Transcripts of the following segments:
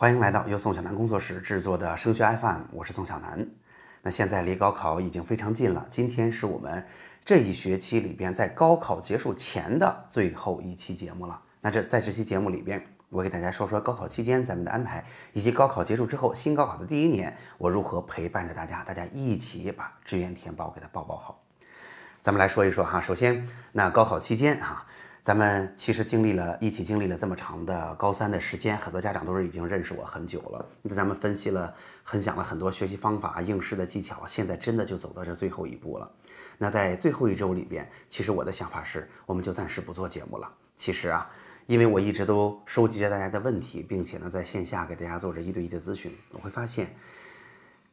欢迎来到由宋小南工作室制作的升学 FM，我是宋小南。那现在离高考已经非常近了，今天是我们这一学期里边在高考结束前的最后一期节目了。那这在这期节目里边，我给大家说说高考期间咱们的安排，以及高考结束之后新高考的第一年，我如何陪伴着大家，大家一起把志愿填报给它报报好。咱们来说一说哈，首先那高考期间哈。咱们其实经历了一起经历了这么长的高三的时间，很多家长都是已经认识我很久了。那咱们分析了、分享了很多学习方法、应试的技巧，现在真的就走到这最后一步了。那在最后一周里边，其实我的想法是，我们就暂时不做节目了。其实啊，因为我一直都收集着大家的问题，并且呢，在线下给大家做着一对一的咨询，我会发现，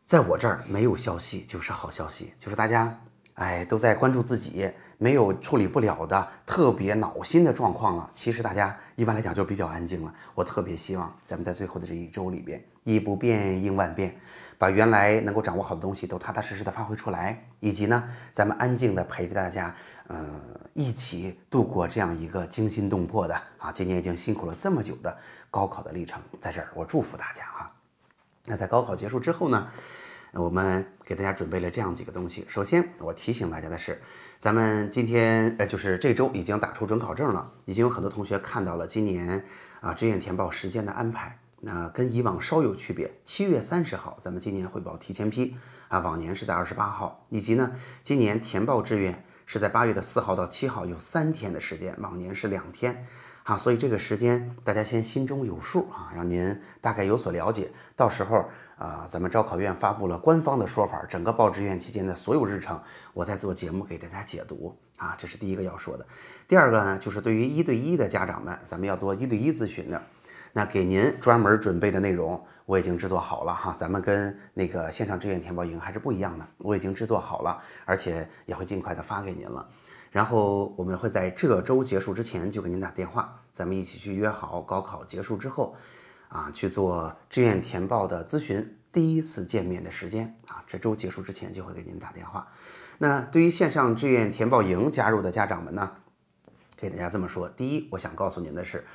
在我这儿没有消息就是好消息，就是大家。哎，都在关注自己没有处理不了的特别恼心的状况了。其实大家一般来讲就比较安静了。我特别希望咱们在最后的这一周里边，以不变应万变，把原来能够掌握好的东西都踏踏实实的发挥出来，以及呢，咱们安静的陪着大家，嗯，一起度过这样一个惊心动魄的啊，今年已经辛苦了这么久的高考的历程。在这儿，我祝福大家啊。那在高考结束之后呢？我们给大家准备了这样几个东西。首先，我提醒大家的是，咱们今天呃，就是这周已经打出准考证了，已经有很多同学看到了今年啊志愿填报时间的安排。那跟以往稍有区别，七月三十号咱们今年汇报提前批啊，往年是在二十八号，以及呢，今年填报志愿是在八月的四号到七号，有三天的时间，往年是两天。啊，所以这个时间大家先心中有数啊，让您大概有所了解。到时候啊，咱们招考院发布了官方的说法，整个报志愿期间的所有日程，我在做节目给大家解读啊，这是第一个要说的。第二个呢，就是对于一对一的家长们，咱们要做一对一咨询的，那给您专门准备的内容我已经制作好了哈，咱们跟那个线上志愿填报营还是不一样的，我已经制作好了，而且也会尽快的发给您了。然后我们会在这周结束之前就给您打电话，咱们一起去约好高考结束之后，啊去做志愿填报的咨询，第一次见面的时间啊，这周结束之前就会给您打电话。那对于线上志愿填报营加入的家长们呢，给大家这么说：第一，我想告诉您的是，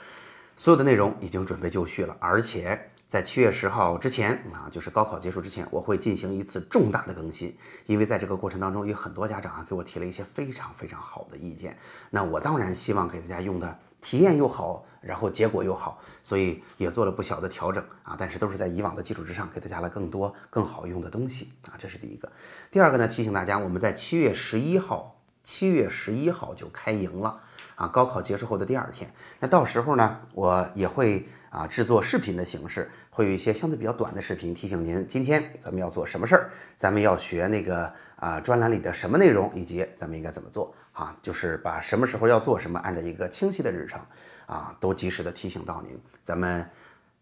所有的内容已经准备就绪了，而且。在七月十号之前啊，就是高考结束之前，我会进行一次重大的更新，因为在这个过程当中，有很多家长啊给我提了一些非常非常好的意见。那我当然希望给大家用的体验又好，然后结果又好，所以也做了不小的调整啊。但是都是在以往的基础之上，给大家了更多更好用的东西啊。这是第一个。第二个呢，提醒大家，我们在七月十一号，七月十一号就开营了啊。高考结束后的第二天，那到时候呢，我也会。啊，制作视频的形式会有一些相对比较短的视频，提醒您今天咱们要做什么事儿，咱们要学那个啊专栏里的什么内容，以及咱们应该怎么做啊，就是把什么时候要做什么，按照一个清晰的日程啊，都及时的提醒到您，咱们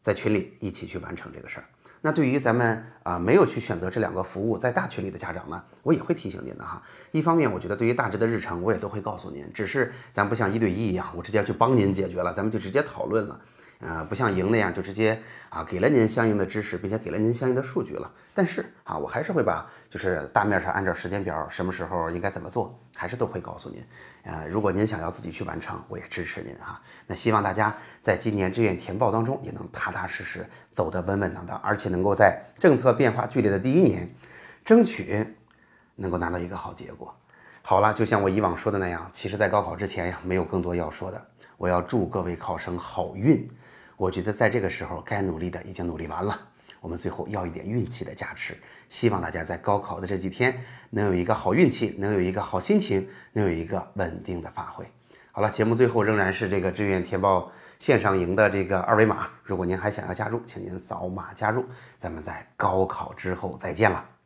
在群里一起去完成这个事儿。那对于咱们啊没有去选择这两个服务在大群里的家长呢，我也会提醒您的哈。一方面，我觉得对于大致的日程，我也都会告诉您，只是咱不像一对一一样，我直接去帮您解决了，咱们就直接讨论了。呃，不像赢那样就直接啊给了您相应的知识，并且给了您相应的数据了。但是啊，我还是会把就是大面上按照时间表，什么时候应该怎么做，还是都会告诉您。呃，如果您想要自己去完成，我也支持您哈。那希望大家在今年志愿填报当中也能踏踏实实走得稳稳当当，而且能够在政策变化剧烈的第一年，争取能够拿到一个好结果。好了，就像我以往说的那样，其实在高考之前呀，没有更多要说的。我要祝各位考生好运。我觉得在这个时候，该努力的已经努力完了，我们最后要一点运气的加持。希望大家在高考的这几天能有一个好运气，能有一个好心情，能有一个稳定的发挥。好了，节目最后仍然是这个志愿填报线上营的这个二维码，如果您还想要加入，请您扫码加入。咱们在高考之后再见了。